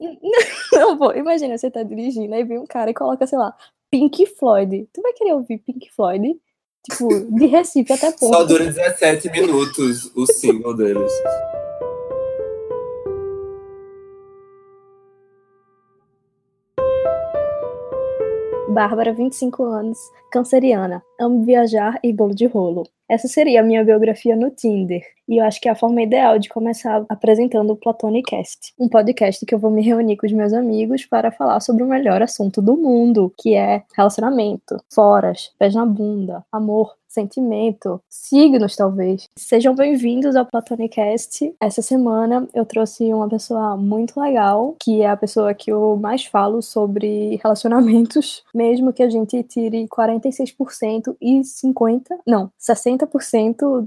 Não, pô, imagina, você tá dirigindo, aí vem um cara e coloca, sei lá, Pink Floyd. Tu vai querer ouvir Pink Floyd? Tipo, de Recife até Porto. Só dura 17 minutos o single deles. Bárbara, 25 anos, canceriana, amo viajar e bolo de rolo. Essa seria a minha biografia no Tinder. E eu acho que é a forma ideal de começar apresentando o Platonicast, um podcast que eu vou me reunir com os meus amigos para falar sobre o melhor assunto do mundo, que é relacionamento, foras, pés na bunda, amor, sentimento, signos talvez. Sejam bem-vindos ao Platonicast. Essa semana eu trouxe uma pessoa muito legal, que é a pessoa que eu mais falo sobre relacionamentos, mesmo que a gente tire 46% e 50, não, 60%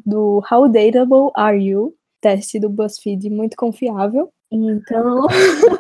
do How Dateable Are You? Teste do BuzzFeed muito confiável. Então,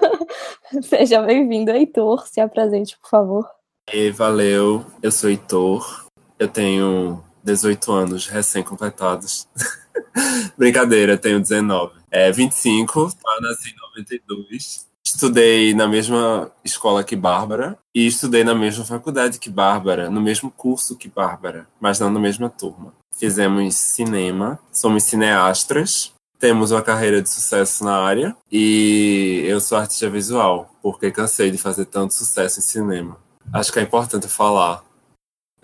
seja bem-vindo, Heitor. Se apresente, por favor. E valeu, eu sou Heitor. Eu tenho 18 anos recém-completados. Brincadeira, tenho 19. É, 25, tá, nasci em 92. Estudei na mesma escola que Bárbara e estudei na mesma faculdade que Bárbara, no mesmo curso que Bárbara, mas não na mesma turma. Fizemos cinema, somos cineastras, temos uma carreira de sucesso na área e eu sou artista visual, porque cansei de fazer tanto sucesso em cinema. Acho que é importante falar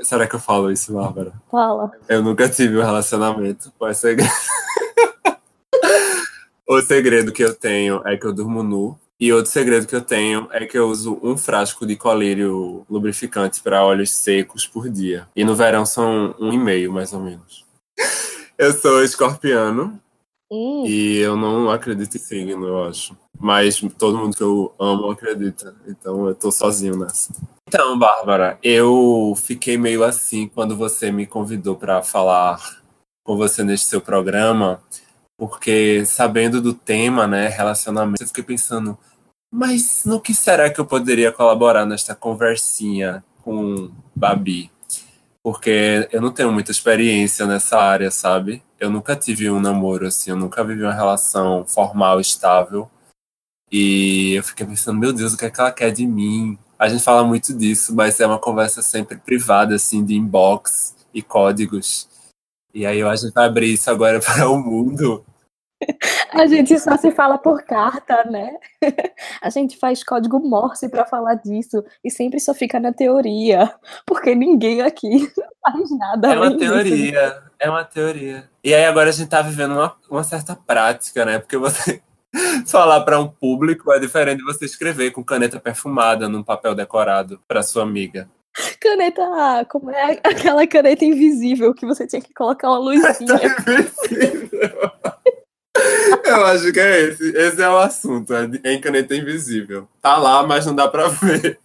Será que eu falo isso, Bárbara? Fala. Eu nunca tive um relacionamento com esse segredo. o segredo que eu tenho é que eu durmo nu. E outro segredo que eu tenho é que eu uso um frasco de colírio lubrificante para olhos secos por dia. E no verão são um e meio, mais ou menos. Eu sou escorpiano. Hum. E eu não acredito em signo, eu acho. Mas todo mundo que eu amo acredita. Então eu tô sozinho nessa. Então, Bárbara, eu fiquei meio assim quando você me convidou para falar com você neste seu programa, porque sabendo do tema, né, relacionamento, eu fiquei pensando, mas no que será que eu poderia colaborar nesta conversinha com Babi? Porque eu não tenho muita experiência nessa área, sabe? Eu nunca tive um namoro assim, eu nunca vivi uma relação formal, estável. E eu fiquei pensando, meu Deus, o que é que ela quer de mim? A gente fala muito disso, mas é uma conversa sempre privada, assim, de inbox e códigos. E aí a gente vai abrir isso agora para o mundo. A gente só se fala por carta, né? A gente faz código Morse para falar disso e sempre só fica na teoria, porque ninguém aqui faz nada. É uma disso. teoria, é uma teoria. E aí agora a gente tá vivendo uma, uma certa prática, né? Porque você falar para um público é diferente de você escrever com caneta perfumada num papel decorado para sua amiga. Caneta, ah, como é aquela caneta invisível que você tinha que colocar uma luzinha. Eu acho que é esse. Esse é o assunto, é em caneta invisível. Tá lá, mas não dá pra ver.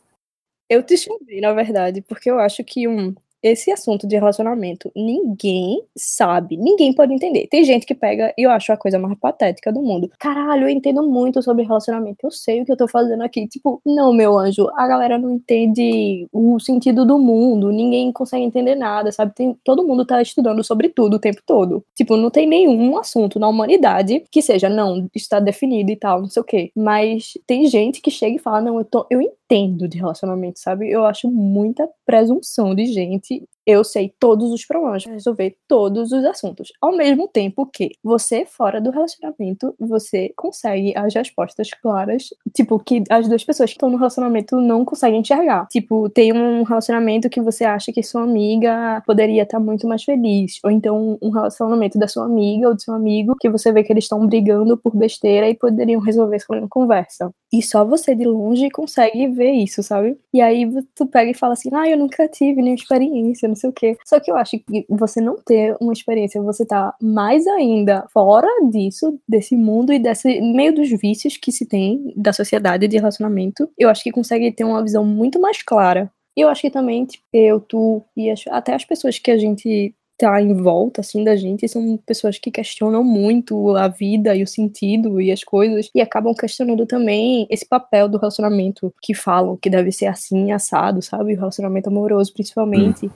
Eu te chamei, na verdade, porque eu acho que um esse assunto de relacionamento, ninguém sabe, ninguém pode entender. Tem gente que pega, e eu acho a coisa mais patética do mundo. Caralho, eu entendo muito sobre relacionamento, eu sei o que eu tô fazendo aqui. Tipo, não, meu anjo, a galera não entende o sentido do mundo, ninguém consegue entender nada, sabe? Tem, todo mundo tá estudando sobre tudo o tempo todo. Tipo, não tem nenhum assunto na humanidade que seja, não, está definido e tal, não sei o quê. Mas tem gente que chega e fala, não, eu, tô, eu entendo de relacionamento, sabe? Eu acho muita presunção de gente eu sei todos os problemas, resolver todos os assuntos. Ao mesmo tempo que você, fora do relacionamento, você consegue as respostas claras, tipo, que as duas pessoas que estão no relacionamento não conseguem enxergar. Tipo, tem um relacionamento que você acha que sua amiga poderia estar muito mais feliz. Ou então um relacionamento da sua amiga ou do seu amigo que você vê que eles estão brigando por besteira e poderiam resolver isso uma conversa. E só você de longe consegue ver isso, sabe? E aí tu pega e fala assim: ah, eu nunca tive nenhuma experiência não sei o quê. Só que eu acho que você não ter uma experiência, você tá mais ainda fora disso, desse mundo e desse meio dos vícios que se tem da sociedade de relacionamento, eu acho que consegue ter uma visão muito mais clara. E eu acho que também, tipo, eu, tu e as, até as pessoas que a gente tá em volta assim da gente são pessoas que questionam muito a vida e o sentido e as coisas e acabam questionando também esse papel do relacionamento que falam que deve ser assim assado, sabe? O relacionamento amoroso principalmente. Hum.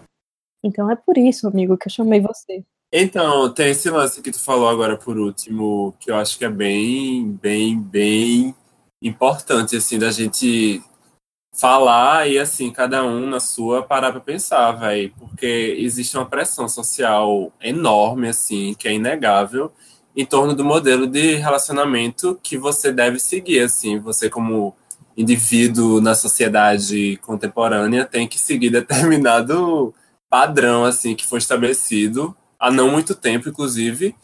Então é por isso, amigo, que eu chamei você. Então, tem esse lance que tu falou agora por último, que eu acho que é bem, bem, bem importante, assim, da gente falar e, assim, cada um na sua parar pra pensar, velho. Porque existe uma pressão social enorme, assim, que é inegável em torno do modelo de relacionamento que você deve seguir, assim. Você, como indivíduo na sociedade contemporânea, tem que seguir determinado padrão, assim, que foi estabelecido há não muito tempo, inclusive,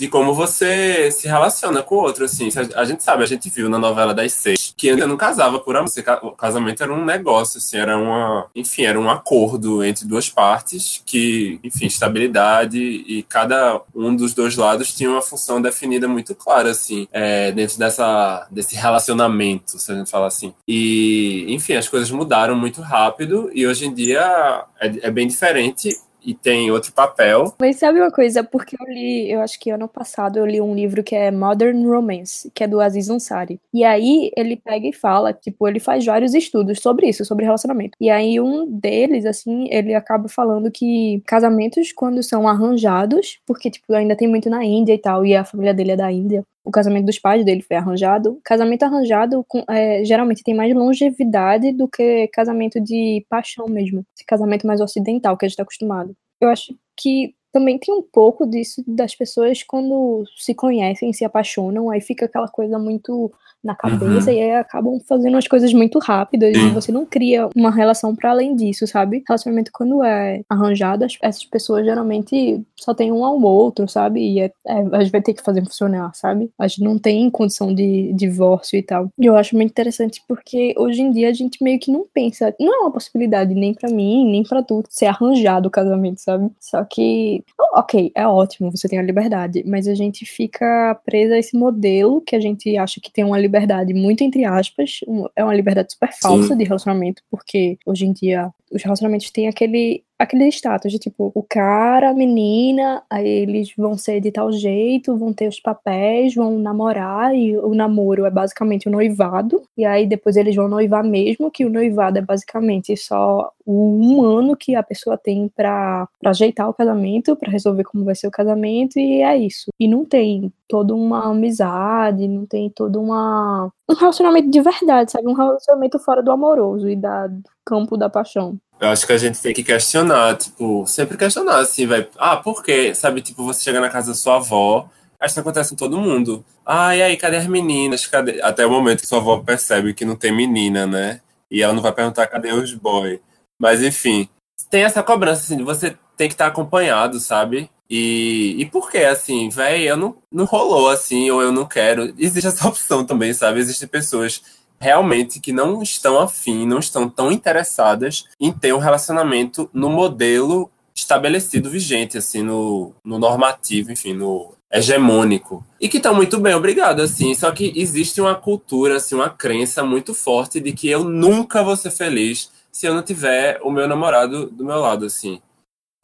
de como você se relaciona com o outro, assim. A gente sabe, a gente viu na novela das seis que ainda não casava por amor. O casamento era um negócio, assim, era uma. Enfim, era um acordo entre duas partes que, enfim, estabilidade e cada um dos dois lados tinha uma função definida muito clara, assim, é, dentro dessa, desse relacionamento, se a gente falar assim. E, enfim, as coisas mudaram muito rápido e hoje em dia é, é bem diferente e tem outro papel. Mas sabe uma coisa? Porque eu li, eu acho que ano passado eu li um livro que é Modern Romance, que é do Aziz Ansari. E aí ele pega e fala, tipo, ele faz vários estudos sobre isso, sobre relacionamento. E aí um deles, assim, ele acaba falando que casamentos quando são arranjados, porque tipo ainda tem muito na Índia e tal, e a família dele é da Índia, o casamento dos pais dele foi arranjado. Casamento arranjado com, é, geralmente tem mais longevidade do que casamento de paixão mesmo. Esse casamento mais ocidental que a gente está acostumado. Eu acho que também tem um pouco disso das pessoas quando se conhecem, se apaixonam, aí fica aquela coisa muito na cabeça uhum. e aí acabam fazendo as coisas muito rápidas e você não cria uma relação para além disso, sabe? Relacionamento quando é arranjado, essas pessoas geralmente só tem um ao outro, sabe? E é, é, a gente vai ter que fazer funcionar, sabe? A gente não tem condição de divórcio e tal. E eu acho muito interessante porque hoje em dia a gente meio que não pensa, não é uma possibilidade nem para mim, nem para tu ser arranjado o casamento, sabe? Só que, ok, é ótimo, você tem a liberdade, mas a gente fica presa a esse modelo que a gente acha que tem uma liberdade liberdade muito entre aspas, é uma liberdade super falsa Sim. de relacionamento, porque hoje em dia os relacionamentos têm aquele aquele status de tipo, o cara, a menina, aí eles vão ser de tal jeito, vão ter os papéis, vão namorar, e o namoro é basicamente o noivado, e aí depois eles vão noivar mesmo, que o noivado é basicamente só um ano que a pessoa tem para ajeitar o casamento, para resolver como vai ser o casamento, e é isso. E não tem toda uma amizade, não tem toda uma. um relacionamento de verdade, sabe? Um relacionamento fora do amoroso e da, do campo da paixão. Eu acho que a gente tem que questionar, tipo, sempre questionar, assim, vai. Ah, por quê? Sabe, tipo, você chega na casa da sua avó, acho que acontece com todo mundo. Ah, e aí, cadê as meninas? Cadê? Até o momento que sua avó percebe que não tem menina, né? E ela não vai perguntar cadê os boy. Mas, enfim, tem essa cobrança, assim, de você tem que estar acompanhado, sabe? E, e por que, assim, velho, eu não, não rolou assim, ou eu não quero. Existe essa opção também, sabe? Existem pessoas realmente que não estão afim, não estão tão interessadas em ter um relacionamento no modelo estabelecido vigente, assim, no, no normativo, enfim, no hegemônico. E que estão muito bem, obrigado, assim. Só que existe uma cultura, assim, uma crença muito forte de que eu nunca vou ser feliz se eu não tiver o meu namorado do meu lado, assim.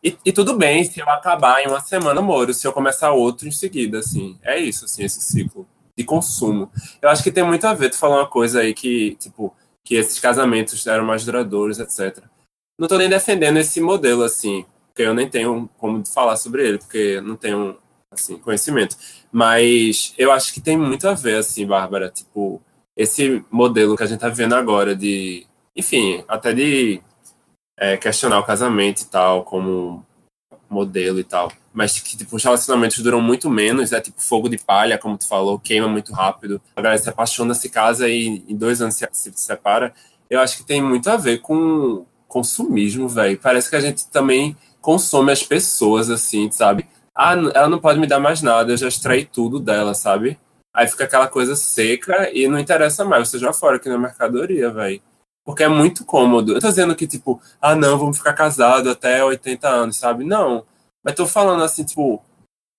E, e tudo bem se eu acabar em uma semana amor, se eu começar outro em seguida, assim. É isso, assim, esse ciclo de consumo. Eu acho que tem muito a ver, tu falou uma coisa aí que, tipo, que esses casamentos eram mais duradouros, etc. Não tô nem defendendo esse modelo, assim, porque eu nem tenho como falar sobre ele, porque não tenho, assim, conhecimento. Mas eu acho que tem muito a ver, assim, Bárbara, tipo, esse modelo que a gente tá vivendo agora de, enfim, até de é, questionar o casamento e tal, como modelo e tal mas que tipo, os relacionamentos duram muito menos, é tipo fogo de palha, como tu falou, queima muito rápido. A galera se apaixona, se casa e em dois anos se, se separa. Eu acho que tem muito a ver com consumismo, velho. Parece que a gente também consome as pessoas, assim, sabe? Ah, ela não pode me dar mais nada, eu já extraí tudo dela, sabe? Aí fica aquela coisa seca e não interessa mais. Você já fora aqui na mercadoria, velho. Porque é muito cômodo. Eu tô dizendo que, tipo, ah, não, vamos ficar casado até 80 anos, sabe? Não mas tô falando assim, tipo,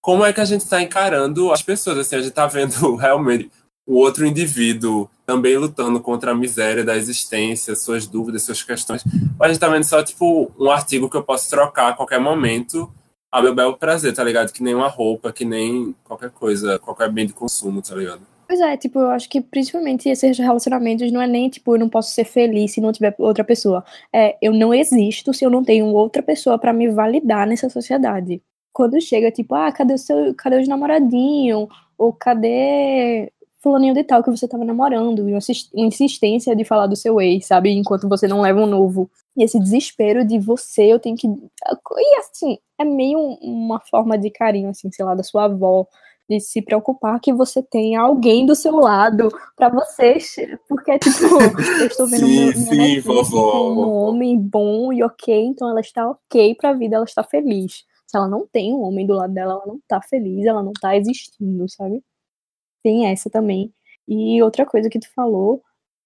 como é que a gente está encarando as pessoas? Assim, a gente tá vendo realmente o outro indivíduo também lutando contra a miséria da existência, suas dúvidas, suas questões. Mas a gente tá vendo só, tipo, um artigo que eu posso trocar a qualquer momento a meu belo prazer, tá ligado? Que nem uma roupa, que nem qualquer coisa, qualquer bem de consumo, tá ligado? Pois é, tipo, eu acho que principalmente esses relacionamentos não é nem, tipo, eu não posso ser feliz se não tiver outra pessoa. É, eu não existo se eu não tenho outra pessoa para me validar nessa sociedade. Quando chega, tipo, ah, cadê o seu, cadê os namoradinho? Ou cadê fulaninho de tal que você tava namorando, e uma insistência de falar do seu ex, sabe? Enquanto você não leva um novo. E esse desespero de você, eu tenho que. E assim, é meio uma forma de carinho, assim, sei lá, da sua avó, de se preocupar que você tem alguém do seu lado para vocês, porque tipo, eu estou vendo sim, sim, vovó. um homem bom e ok, então ela está ok para a vida, ela está feliz. Se ela não tem um homem do lado dela, ela não está feliz, ela não está existindo, sabe? Tem essa também. E outra coisa que tu falou,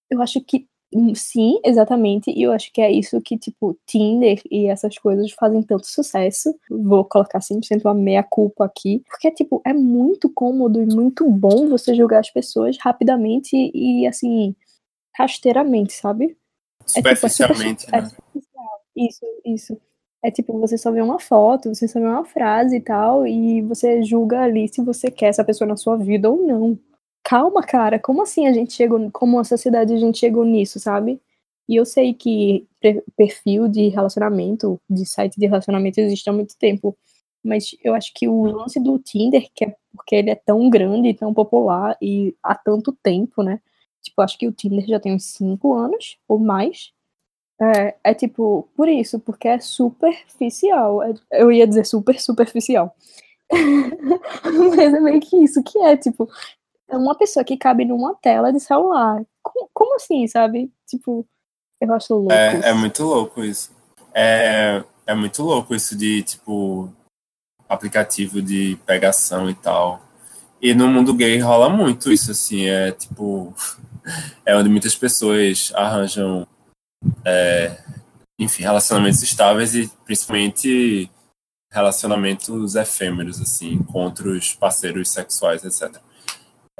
eu acho que Sim, exatamente. E eu acho que é isso que, tipo, Tinder e essas coisas fazem tanto sucesso. Vou colocar 100% uma meia-culpa aqui. Porque, tipo, é muito cômodo e muito bom você julgar as pessoas rapidamente e, assim, rasteiramente, sabe? Superficialmente, é, tipo, é super, né? É isso, isso. É tipo, você só vê uma foto, você só vê uma frase e tal, e você julga ali se você quer essa pessoa na sua vida ou não calma, cara, como assim a gente chegou, como a sociedade a gente chegou nisso, sabe? E eu sei que perfil de relacionamento, de site de relacionamento existe há muito tempo, mas eu acho que o lance do Tinder, que é porque ele é tão grande, tão popular e há tanto tempo, né? Tipo, acho que o Tinder já tem uns 5 anos ou mais. É, é, tipo, por isso, porque é superficial. É, eu ia dizer super superficial. Mas é meio que isso que é, tipo, é uma pessoa que cabe numa tela de celular. Como, como assim, sabe? Tipo, eu acho louco. É, é muito louco isso. É, é muito louco isso de, tipo, aplicativo de pegação e tal. E no mundo gay rola muito isso, assim, é tipo. É onde muitas pessoas arranjam, é, enfim, relacionamentos estáveis e principalmente relacionamentos efêmeros, assim, encontros parceiros sexuais, etc.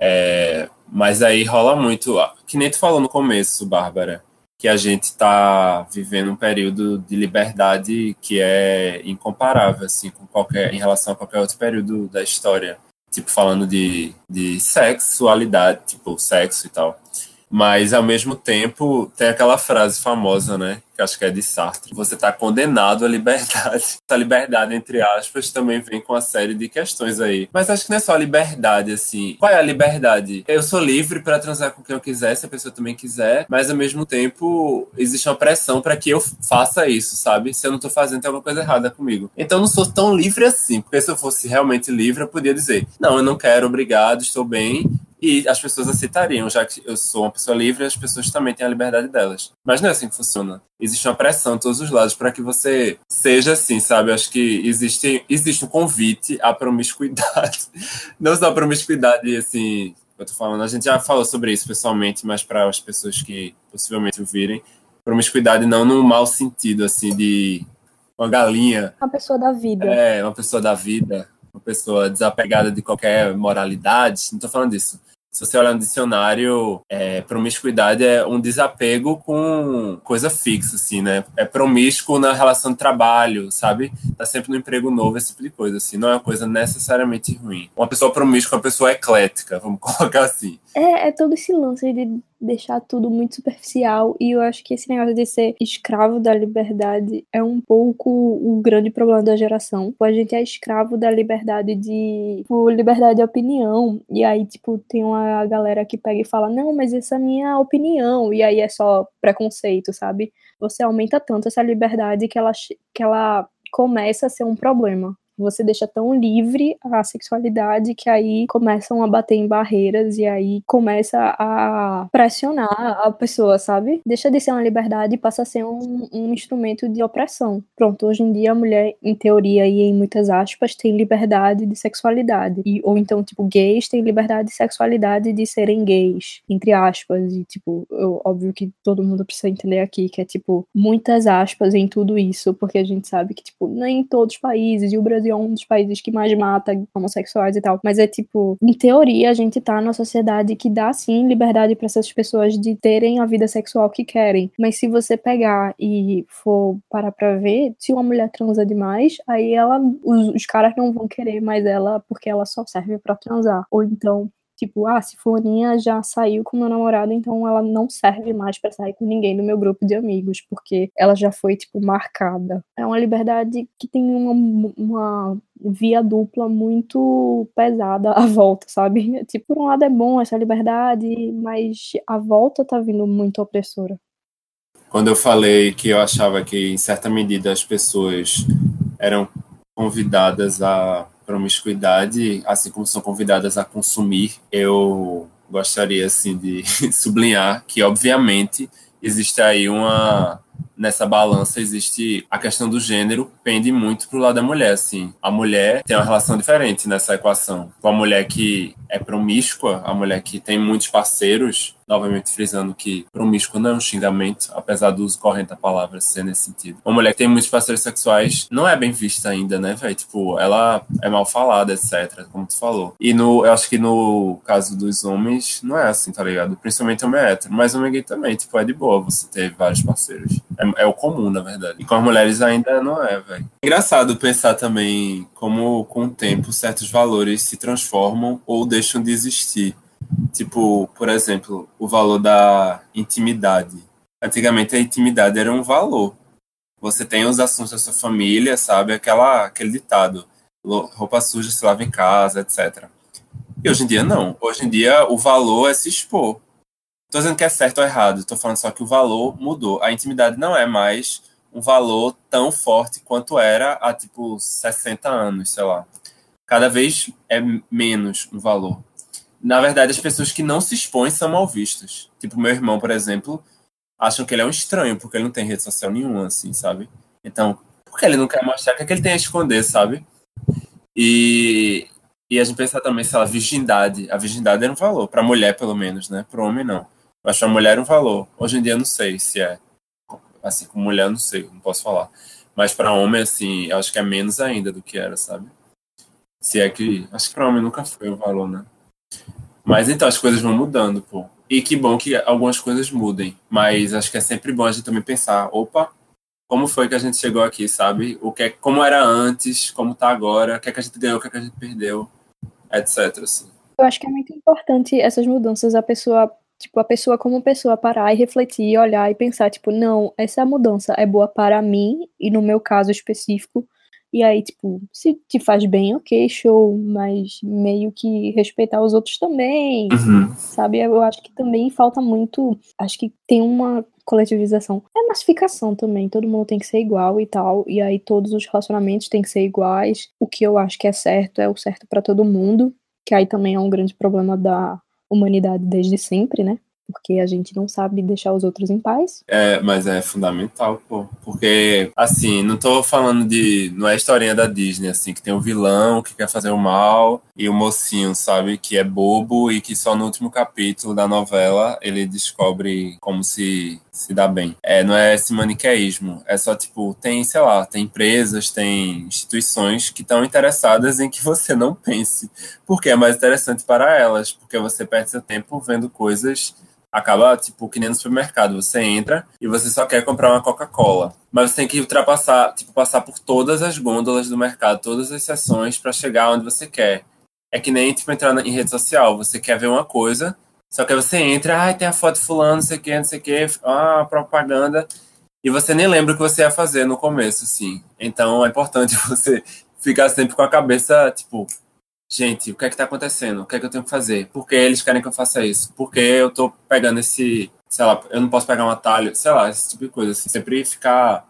É, mas aí rola muito, que nem tu falou no começo, Bárbara, que a gente está vivendo um período de liberdade que é incomparável, assim, com qualquer, em relação a qualquer outro período da história. Tipo, falando de, de sexualidade, tipo, sexo e tal. Mas, ao mesmo tempo, tem aquela frase famosa, né? Que acho que é de Sartre. Você está condenado à liberdade. Essa liberdade, entre aspas, também vem com uma série de questões aí. Mas acho que não é só a liberdade, assim. Qual é a liberdade? Eu sou livre para transar com quem eu quiser, se a pessoa também quiser. Mas, ao mesmo tempo, existe uma pressão para que eu faça isso, sabe? Se eu não estou fazendo, tem alguma coisa errada comigo. Então, eu não sou tão livre assim. Porque se eu fosse realmente livre, eu podia dizer: não, eu não quero, obrigado, estou bem e as pessoas aceitariam, já que eu sou uma pessoa livre, as pessoas também têm a liberdade delas. Mas não é assim que funciona. Existe uma pressão de todos os lados para que você seja assim, sabe? Acho que existe, existe um convite à promiscuidade. Não só a promiscuidade, assim, eu tô falando, a gente já falou sobre isso pessoalmente, mas para as pessoas que possivelmente ouvirem, promiscuidade não no mau sentido, assim, de uma galinha. Uma pessoa da vida. É, uma pessoa da vida, uma pessoa desapegada de qualquer moralidade, não tô falando disso se você olhar no dicionário, é, promiscuidade é um desapego com coisa fixa, assim, né? É promíscuo na relação de trabalho, sabe? Tá sempre no emprego novo, esse tipo de coisa, assim. Não é uma coisa necessariamente ruim. Uma pessoa promíscua é uma pessoa eclética, vamos colocar assim. É, é todo esse lance de deixar tudo muito superficial e eu acho que esse negócio de ser escravo da liberdade é um pouco o grande problema da geração. A gente é escravo da liberdade de tipo, liberdade de opinião e aí tipo tem uma galera que pega e fala não, mas essa é a minha opinião e aí é só preconceito, sabe? Você aumenta tanto essa liberdade que ela que ela começa a ser um problema você deixa tão livre a sexualidade que aí começam a bater em barreiras e aí começa a pressionar a pessoa, sabe? Deixa de ser uma liberdade e passa a ser um, um instrumento de opressão. Pronto, hoje em dia a mulher, em teoria e em muitas aspas, tem liberdade de sexualidade. E, ou então, tipo, gays têm liberdade de sexualidade de serem gays, entre aspas. E, tipo, eu, óbvio que todo mundo precisa entender aqui que é, tipo, muitas aspas em tudo isso, porque a gente sabe que, tipo, nem todos os países, e o Brasil é um dos países que mais mata homossexuais e tal. Mas é tipo, em teoria, a gente tá numa sociedade que dá sim liberdade para essas pessoas de terem a vida sexual que querem. Mas se você pegar e for parar pra ver, se uma mulher transa demais, aí ela. Os, os caras não vão querer mais ela porque ela só serve para transar. Ou então Tipo, ah, se fulaninha já saiu com meu namorado, então ela não serve mais para sair com ninguém do meu grupo de amigos, porque ela já foi, tipo, marcada. É uma liberdade que tem uma, uma via dupla muito pesada à volta, sabe? Tipo, por um lado é bom essa liberdade, mas a volta tá vindo muito opressora. Quando eu falei que eu achava que, em certa medida, as pessoas eram convidadas à promiscuidade, assim como são convidadas a consumir, eu gostaria assim de sublinhar que, obviamente, existe aí uma nessa balança existe a questão do gênero pende muito pro lado da mulher, assim. A mulher tem uma relação diferente nessa equação. Com a mulher que é promíscua, a mulher que tem muitos parceiros, novamente frisando que promíscuo não é um xingamento, apesar do uso corrente da palavra ser nesse sentido. Uma mulher que tem muitos parceiros sexuais não é bem vista ainda, né, velho? Tipo, ela é mal falada, etc, como tu falou. E no, eu acho que no caso dos homens, não é assim, tá ligado? Principalmente homem hétero, mas homem gay também, tipo, é de boa você ter vários parceiros. É, é o comum, na verdade. E com as mulheres ainda não é, velho. Engraçado pensar também como, com o tempo, certos valores se transformam ou deixam de existir. Tipo, por exemplo, o valor da intimidade. Antigamente a intimidade era um valor. Você tem os assuntos da sua família, sabe? Aquela, aquele ditado. Roupa suja se lava em casa, etc. E hoje em dia não. Hoje em dia o valor é se expor. Tô dizendo que é certo ou errado, tô falando só que o valor mudou. A intimidade não é mais um valor tão forte quanto era há tipo 60 anos, sei lá. Cada vez é menos um valor na verdade, as pessoas que não se expõem são mal vistas. Tipo, meu irmão, por exemplo, acham que ele é um estranho, porque ele não tem rede social nenhuma, assim, sabe? Então, porque ele não quer mostrar o que, é que ele tem a esconder, sabe? E, e a gente pensa também, sei lá, virgindade. A virgindade era um valor, pra mulher, pelo menos, né? Pro homem, não. Mas pra mulher um valor. Hoje em dia, não sei se é. Assim, com mulher, não sei, não posso falar. Mas para homem, assim, eu acho que é menos ainda do que era, sabe? Se é que. Acho que pra homem nunca foi o valor, né? Mas então as coisas vão mudando, pô. E que bom que algumas coisas mudem. Mas acho que é sempre bom a gente também pensar, opa, como foi que a gente chegou aqui, sabe? O que é, como era antes, como tá agora, o que é que a gente ganhou, o que é que a gente perdeu, etc. Assim. Eu acho que é muito importante essas mudanças, a pessoa, tipo, a pessoa como pessoa parar e refletir, olhar e pensar, tipo, não, essa mudança é boa para mim e no meu caso específico, e aí, tipo, se te faz bem, ok, show, mas meio que respeitar os outros também, uhum. sabe? Eu acho que também falta muito. Acho que tem uma coletivização. É massificação também, todo mundo tem que ser igual e tal, e aí todos os relacionamentos têm que ser iguais. O que eu acho que é certo é o certo para todo mundo, que aí também é um grande problema da humanidade desde sempre, né? Porque a gente não sabe deixar os outros em paz. É, mas é fundamental, pô. Porque, assim, não tô falando de. Não é a historinha da Disney, assim, que tem o um vilão que quer fazer o mal e o mocinho, sabe, que é bobo e que só no último capítulo da novela ele descobre como se se dá bem. É, não é esse maniqueísmo. É só, tipo, tem, sei lá, tem empresas, tem instituições que estão interessadas em que você não pense. Porque é mais interessante para elas. Porque você perde seu tempo vendo coisas acaba, tipo, que nem no supermercado. Você entra e você só quer comprar uma Coca-Cola. Mas você tem que ultrapassar, tipo, passar por todas as gôndolas do mercado, todas as seções para chegar onde você quer. É que nem, tipo, entrar em rede social. Você quer ver uma coisa, só que você entra, ah, tem a foto fulano, não sei o que, não sei o que, ah, propaganda. E você nem lembra o que você ia fazer no começo, assim. Então é importante você ficar sempre com a cabeça, tipo, gente, o que é que tá acontecendo? O que é que eu tenho que fazer? Por que eles querem que eu faça isso? Por que eu tô pegando esse, sei lá, eu não posso pegar um atalho, sei lá, esse tipo de coisa, assim, sempre ficar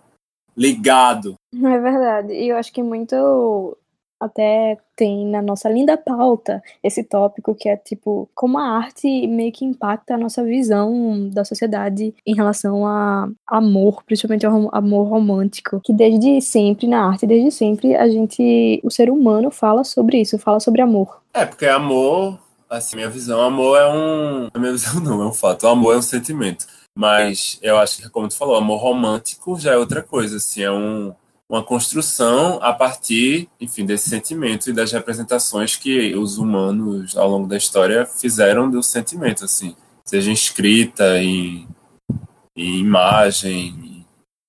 ligado. É verdade. E eu acho que muito até tem na nossa linda pauta esse tópico que é tipo como a arte meio que impacta a nossa visão da sociedade em relação a amor, principalmente ao amor romântico, que desde sempre na arte, desde sempre a gente, o ser humano fala sobre isso, fala sobre amor. É, porque amor, assim, minha visão, amor é um, a minha visão não, é um fato, amor é um sentimento. Mas eu acho que, como tu falou, amor romântico já é outra coisa, assim, é um uma construção a partir, enfim, desse sentimento e das representações que os humanos ao longo da história fizeram do sentimento, assim, seja em escrita, em, em imagem,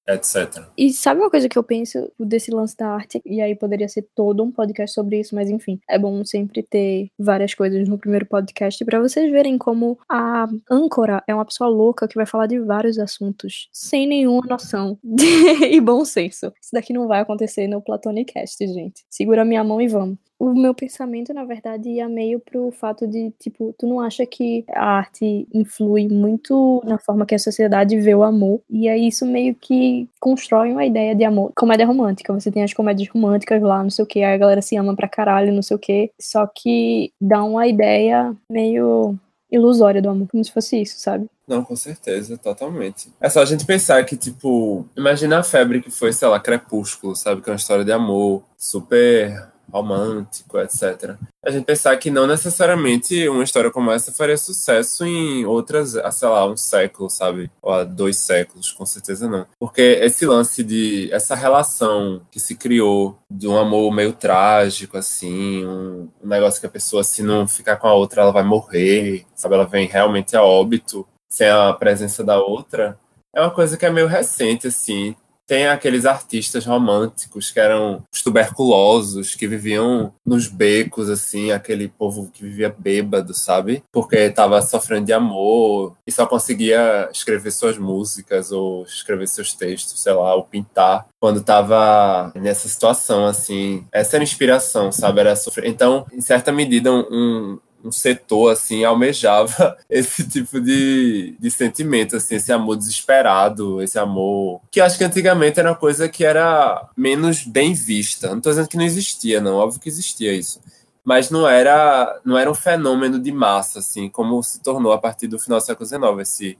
etc. E sabe uma coisa que eu penso desse lance da arte? E aí poderia ser todo um podcast sobre isso, mas enfim, é bom sempre ter várias coisas no primeiro podcast para vocês verem como a âncora é uma pessoa louca que vai falar de vários assuntos sem nenhuma noção e bom senso. Isso daqui não vai acontecer no Platonicast, gente. Segura minha mão e vamos o meu pensamento, na verdade, ia meio pro fato de, tipo, tu não acha que a arte influi muito na forma que a sociedade vê o amor? E aí isso meio que constrói uma ideia de amor. Comédia romântica, você tem as comédias românticas lá, não sei o que, a galera se ama pra caralho, não sei o que. Só que dá uma ideia meio ilusória do amor, como se fosse isso, sabe? Não, com certeza, totalmente. É só a gente pensar que, tipo, imagina a febre que foi, sei lá, Crepúsculo, sabe? Que é uma história de amor super romântico, etc. A gente pensar que não necessariamente uma história como essa faria sucesso em outras, sei lá, um século, sabe? Ou há dois séculos, com certeza não. Porque esse lance de. essa relação que se criou de um amor meio trágico, assim, um, um negócio que a pessoa, se não ficar com a outra, ela vai morrer, sabe? Ela vem realmente a óbito sem a presença da outra. É uma coisa que é meio recente, assim tem aqueles artistas românticos que eram os tuberculosos, que viviam nos becos, assim, aquele povo que vivia bêbado, sabe? Porque estava sofrendo de amor e só conseguia escrever suas músicas ou escrever seus textos, sei lá, ou pintar quando estava nessa situação, assim. Essa era a inspiração, sabe? Era sofrer. Então, em certa medida, um, um setor assim almejava esse tipo de, de sentimento, assim, esse amor desesperado, esse amor que acho que antigamente era uma coisa que era menos bem vista. Não estou dizendo que não existia, não, óbvio que existia isso. Mas não era, não era um fenômeno de massa, assim, como se tornou a partir do final do século XIX, esse,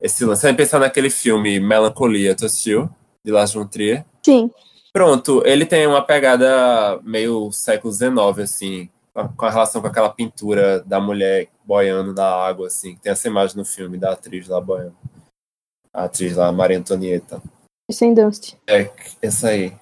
esse lance. Você pensar naquele filme Melancolia, tu assistiu? De Lars von Trier? Sim. Pronto, ele tem uma pegada meio século XIX, assim, com a relação com aquela pintura da mulher boiando na água, assim. Tem essa imagem no filme da atriz lá boiando. A atriz lá, Maria Antonieta. Sem Dust. É, essa aí.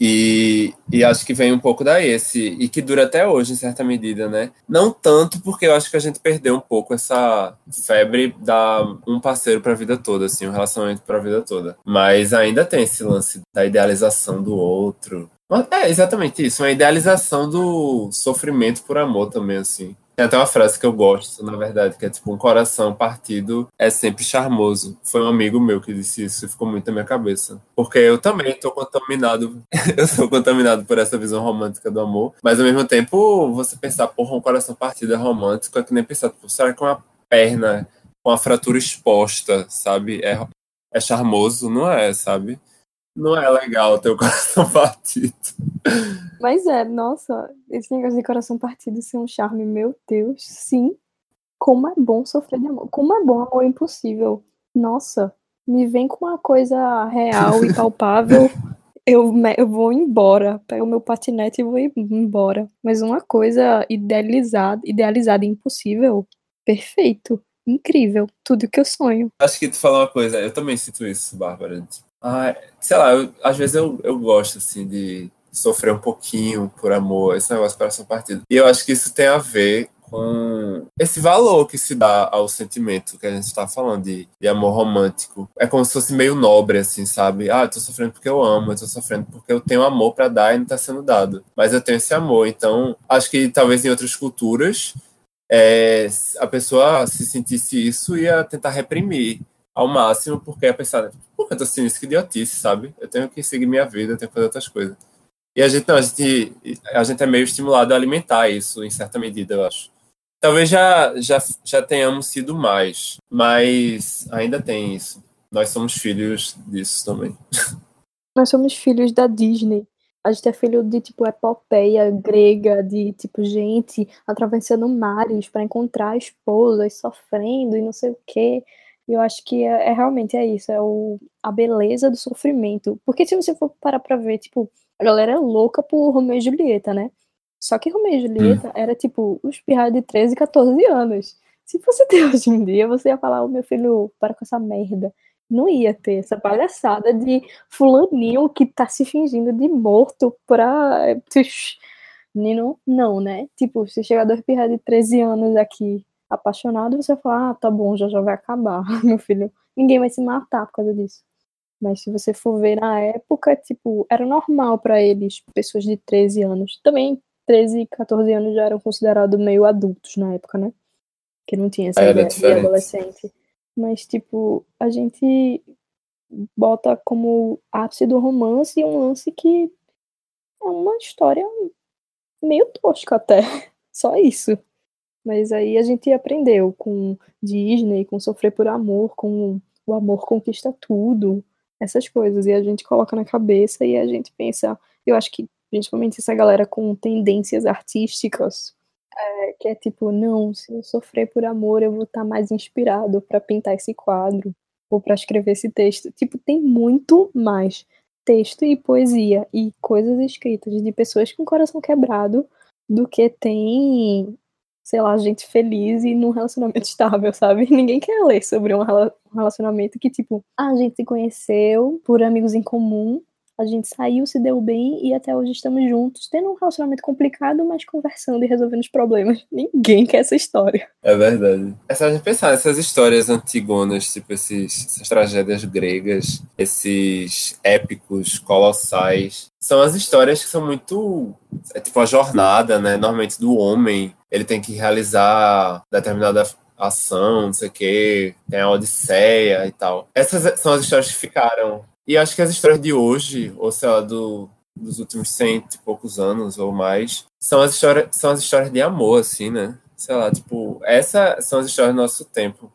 E, e acho que vem um pouco daí, esse, e que dura até hoje, em certa medida, né? Não tanto porque eu acho que a gente perdeu um pouco essa febre da um parceiro para a vida toda, assim, um relacionamento para a vida toda. Mas ainda tem esse lance da idealização do outro, é exatamente isso, uma idealização do sofrimento por amor também, assim. Tem até uma frase que eu gosto, na verdade, que é tipo, um coração partido é sempre charmoso. Foi um amigo meu que disse isso e ficou muito na minha cabeça. Porque eu também tô contaminado, eu sou contaminado por essa visão romântica do amor, mas ao mesmo tempo, você pensar, porra, um coração partido é romântico, é que nem pensar, tipo, será que uma perna com a fratura exposta, sabe, é, é charmoso? Não é, sabe? Não é legal ter o coração partido. Mas é, nossa, esse negócio de coração partido ser um charme, meu Deus, sim. Como é bom sofrer de amor. Como é bom amor impossível. Nossa, me vem com uma coisa real e palpável. eu, eu vou embora. Pego meu patinete e vou embora. Mas uma coisa idealizada, idealizada e impossível, perfeito. Incrível. Tudo que eu sonho. Acho que tu falou uma coisa, eu também sinto isso, Bárbara. Ah, sei lá, eu, às vezes eu, eu gosto, assim, de sofrer um pouquinho por amor, esse negócio coração partido. E eu acho que isso tem a ver com esse valor que se dá ao sentimento que a gente está falando de, de amor romântico. É como se fosse meio nobre, assim, sabe? Ah, eu tô sofrendo porque eu amo, eu tô sofrendo porque eu tenho amor para dar e não tá sendo dado. Mas eu tenho esse amor, então acho que talvez em outras culturas é, a pessoa se sentisse isso ia tentar reprimir ao máximo, porque a pessoa, por que eu tô assistindo isso? Que idiotice, sabe? Eu tenho que seguir minha vida, eu tenho que fazer outras coisas. E a gente, não, a gente, a gente é meio estimulado a alimentar isso, em certa medida, eu acho. Talvez já, já, já tenhamos sido mais, mas ainda tem isso. Nós somos filhos disso também. Nós somos filhos da Disney. A gente é filho de, tipo, epopeia grega, de, tipo, gente atravessando mares para encontrar esposas, sofrendo e não sei o quê. E eu acho que é, é, realmente é isso, é o, a beleza do sofrimento. Porque se você for parar pra ver, tipo, a galera é louca por Romeu e Julieta, né? Só que Romeu e Julieta hum. era, tipo, os pirralhos de 13, 14 anos. Se fosse ter hoje em dia, você ia falar, o oh, meu filho, para com essa merda. Não ia ter essa palhaçada de fulaninho que tá se fingindo de morto pra... Nino, não, né? Tipo, se chegar dois pirralhos de 13 anos aqui apaixonado, você fala, ah, tá bom, já já vai acabar, meu filho. Ninguém vai se matar por causa disso. Mas se você for ver na época, tipo, era normal para eles, pessoas de 13 anos. Também 13 e 14 anos já eram considerados meio adultos na época, né? Que não tinha essa ideia de adolescente. Mas, tipo, a gente bota como ápice do romance um lance que é uma história meio tosca até. Só isso. Mas aí a gente aprendeu com Disney, com Sofrer por Amor, com O Amor Conquista Tudo, essas coisas. E a gente coloca na cabeça e a gente pensa. Eu acho que principalmente essa galera com tendências artísticas, é, que é tipo, não, se eu sofrer por amor, eu vou estar mais inspirado para pintar esse quadro ou para escrever esse texto. Tipo, tem muito mais texto e poesia e coisas escritas de pessoas com coração quebrado do que tem, sei lá, gente feliz e num relacionamento estável, sabe? Ninguém quer ler sobre um rela- relacionamento que, tipo, ah, a gente se conheceu por amigos em comum, a gente saiu, se deu bem e até hoje estamos juntos, tendo um relacionamento complicado, mas conversando e resolvendo os problemas. Ninguém quer essa história. É verdade. É só a gente pensar nessas histórias antigonas, tipo esses, essas tragédias gregas, esses épicos colossais. São as histórias que são muito. É tipo a jornada, né? Normalmente do homem. Ele tem que realizar determinada ação, não sei o quê, tem a Odisseia e tal. Essas são as histórias que ficaram. E acho que as histórias de hoje, ou sei lá, do, dos últimos cento e poucos anos ou mais, são as histórias, são as histórias de amor, assim, né? Sei lá, tipo, essas são as histórias do nosso tempo.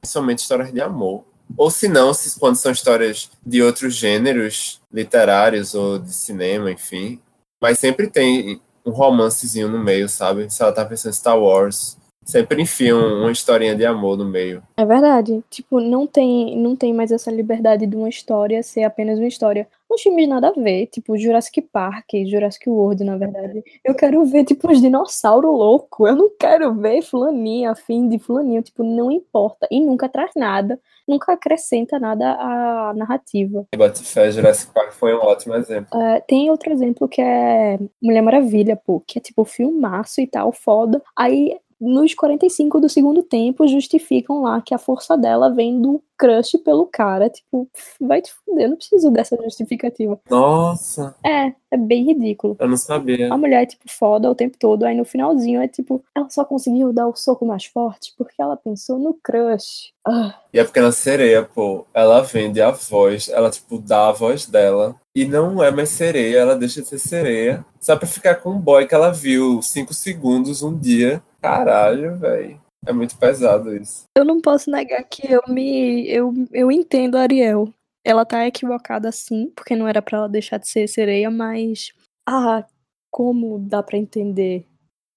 Principalmente histórias de amor. Ou se não, se, quando são histórias de outros gêneros literários ou de cinema, enfim. Mas sempre tem um romancezinho no meio, sabe? Se ela tá pensando em Star Wars, sempre enfiam uma historinha de amor no meio. É verdade. Tipo, não tem, não tem mais essa liberdade de uma história ser apenas uma história. Uns filmes nada a ver, tipo Jurassic Park, Jurassic World, na verdade. Eu quero ver, tipo, uns dinossauros loucos. Eu não quero ver fulaninha, afim de fulaninho. Tipo, não importa. E nunca traz nada. Nunca acrescenta nada à narrativa. Butterfly Jurassic Park foi um ótimo exemplo. É, tem outro exemplo que é Mulher Maravilha, pô, que é tipo filmaço e tal, foda. Aí, nos 45 do segundo tempo, justificam lá que a força dela vem do crush pelo cara. Tipo, vai te fuder, eu não preciso dessa justificativa. Nossa, É, é bem ridículo. eu não sabia. A mulher é, tipo, foda o tempo todo, aí no finalzinho é tipo, ela só conseguiu dar o soco mais forte porque ela pensou no crush. Ah, E a Pequena Sereia, pô, ela vende a voz, ela, tipo, dá a voz dela. E não é mais sereia, ela deixa de ser sereia. Só pra ficar com um boy que ela viu cinco segundos um dia. Caralho, velho. É muito pesado isso. eu não posso negar que eu me. Eu, eu entendo a Ariel. Ela tá equivocada sim, porque não era pra ela deixar de ser sereia, mas. Ah, como dá pra entender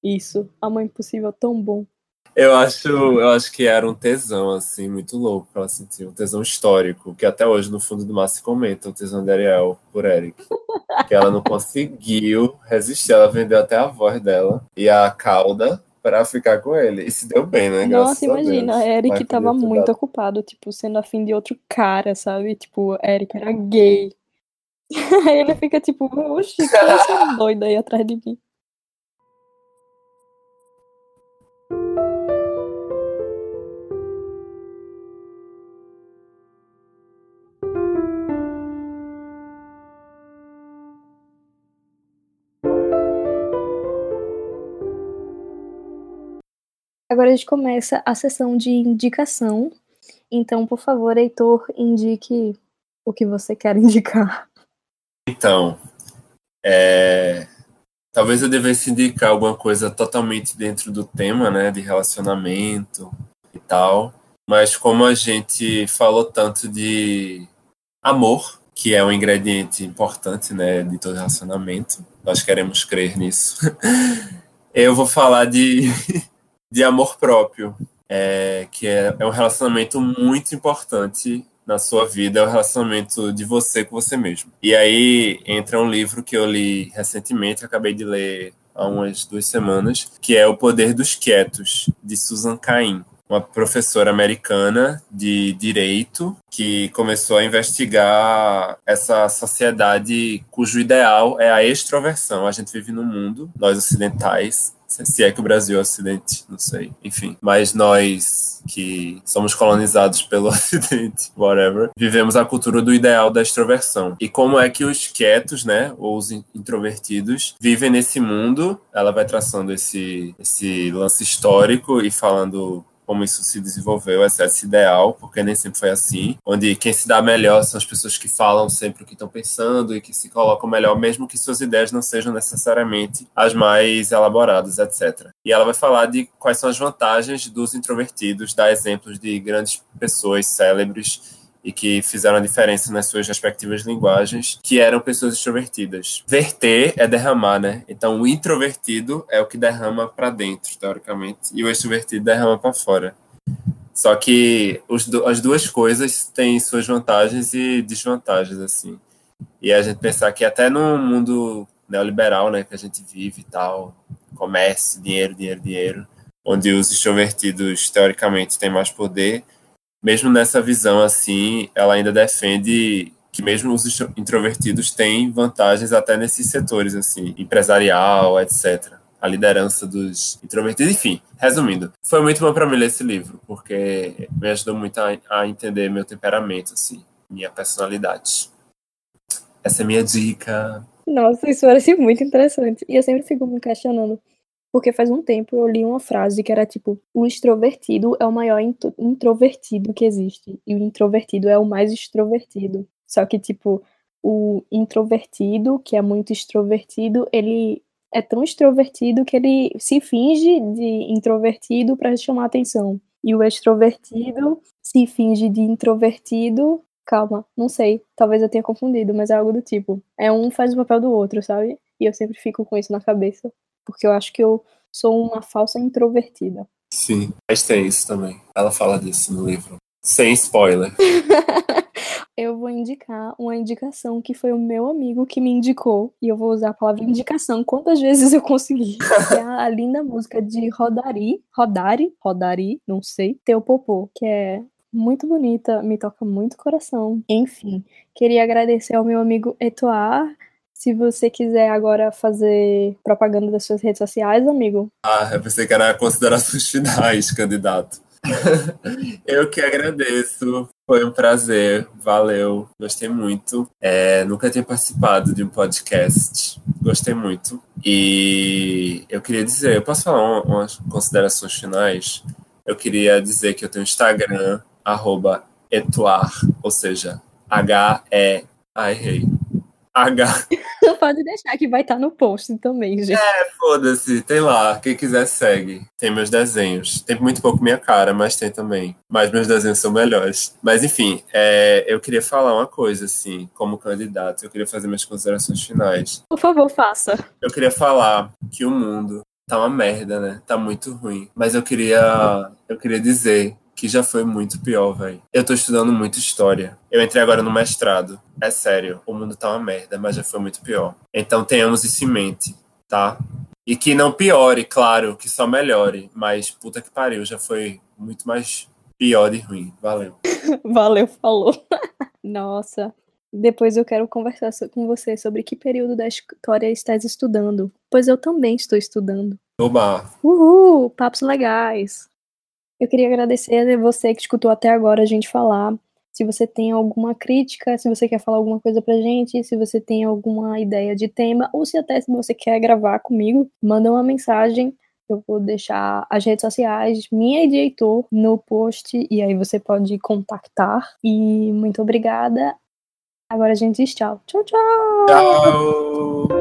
isso? A mãe impossível tão bom. Eu acho, eu acho que era um tesão, assim, muito louco que ela sentiu. Um tesão histórico, que até hoje, no fundo do mar, se comenta o tesão de Ariel por Eric. Que ela não conseguiu resistir, ela vendeu até a voz dela e a cauda pra ficar com ele. E se deu bem, né? Nossa, Graças a imagina, Deus. Eric Mas tava muito dado. ocupado, tipo, sendo afim de outro cara, sabe? Tipo, Eric era gay. Aí ele fica tipo, oxi, que essa doida aí atrás de mim. Agora a gente começa a sessão de indicação. Então, por favor, Heitor, indique o que você quer indicar. Então, é, talvez eu devesse indicar alguma coisa totalmente dentro do tema, né, de relacionamento e tal. Mas como a gente falou tanto de amor, que é um ingrediente importante, né, de todo relacionamento, nós queremos crer nisso. Eu vou falar de, de amor próprio, é, que é, é um relacionamento muito importante na sua vida é o relacionamento de você com você mesmo. E aí entra um livro que eu li recentemente, acabei de ler há umas duas semanas, que é O Poder dos Quietos, de Susan Cain, uma professora americana de direito que começou a investigar essa sociedade cujo ideal é a extroversão. A gente vive num mundo, nós ocidentais, Se é que o Brasil é Ocidente, não sei. Enfim. Mas nós que somos colonizados pelo Ocidente, whatever, vivemos a cultura do ideal da extroversão. E como é que os quietos, né, ou os introvertidos, vivem nesse mundo? Ela vai traçando esse, esse lance histórico e falando como isso se desenvolveu, esse, esse ideal, porque nem sempre foi assim, onde quem se dá melhor são as pessoas que falam sempre o que estão pensando e que se colocam melhor, mesmo que suas ideias não sejam necessariamente as mais elaboradas, etc. E ela vai falar de quais são as vantagens dos introvertidos, dar exemplos de grandes pessoas célebres e que fizeram a diferença nas suas respectivas linguagens, que eram pessoas extrovertidas. Verter é derramar, né? Então o introvertido é o que derrama para dentro, teoricamente, e o extrovertido derrama para fora. Só que os, as duas coisas têm suas vantagens e desvantagens, assim. E a gente pensar que até no mundo neoliberal, né, que a gente vive e tal, comércio, dinheiro, dinheiro, dinheiro, onde os extrovertidos teoricamente têm mais poder, mesmo nessa visão assim, ela ainda defende que mesmo os introvertidos têm vantagens até nesses setores assim, empresarial, etc. A liderança dos introvertidos, enfim, resumindo, foi muito bom para mim ler esse livro, porque me ajudou muito a, a entender meu temperamento, assim, minha personalidade. Essa é minha dica. Nossa, isso parece muito interessante. E eu sempre fico me questionando porque faz um tempo eu li uma frase que era tipo: o extrovertido é o maior introvertido que existe. E o introvertido é o mais extrovertido. Só que, tipo, o introvertido, que é muito extrovertido, ele é tão extrovertido que ele se finge de introvertido para chamar atenção. E o extrovertido se finge de introvertido. Calma, não sei. Talvez eu tenha confundido, mas é algo do tipo. É um faz o papel do outro, sabe? E eu sempre fico com isso na cabeça porque eu acho que eu sou uma falsa introvertida. Sim, mas tem isso também. Ela fala disso no livro. Sem spoiler. eu vou indicar uma indicação que foi o meu amigo que me indicou, e eu vou usar a palavra indicação quantas vezes eu conseguir. é a linda música de Rodari, Rodari, Rodari, não sei, Teu Popô, que é muito bonita, me toca muito coração. Enfim, queria agradecer ao meu amigo Etoar se você quiser agora fazer propaganda das suas redes sociais, amigo. Ah, eu pensei que era considerações finais, candidato. eu que agradeço. Foi um prazer, valeu, gostei muito. É, nunca tinha participado de um podcast, gostei muito. E eu queria dizer, eu posso falar umas considerações finais? Eu queria dizer que eu tenho Instagram, arroba etuar, ou seja, H-E, ai, errei, H. Pode deixar que vai estar tá no post também, gente. É, foda-se, tem lá. Quem quiser segue. Tem meus desenhos. Tem muito pouco minha cara, mas tem também. Mas meus desenhos são melhores. Mas enfim, é, eu queria falar uma coisa, assim, como candidato. Eu queria fazer minhas considerações finais. Por favor, faça. Eu queria falar que o mundo tá uma merda, né? Tá muito ruim. Mas eu queria, eu queria dizer que já foi muito pior, velho. Eu tô estudando muito história. Eu entrei agora no mestrado. É sério, o mundo tá uma merda, mas já foi muito pior. Então tenhamos isso em mente, tá? E que não piore, claro, que só melhore. Mas puta que pariu, já foi muito mais pior e ruim. Valeu. Valeu, falou. Nossa. Depois eu quero conversar com você sobre que período da história estás estudando. Pois eu também estou estudando. Oba! Uhul! Papos legais! Eu queria agradecer a você que escutou até agora a gente falar. Se você tem alguma crítica, se você quer falar alguma coisa pra gente, se você tem alguma ideia de tema, ou se até se você quer gravar comigo, manda uma mensagem. Eu vou deixar as redes sociais, minha e de Heitor, no post, e aí você pode contactar. E muito obrigada. Agora a gente diz tchau. Tchau, tchau! Tchau!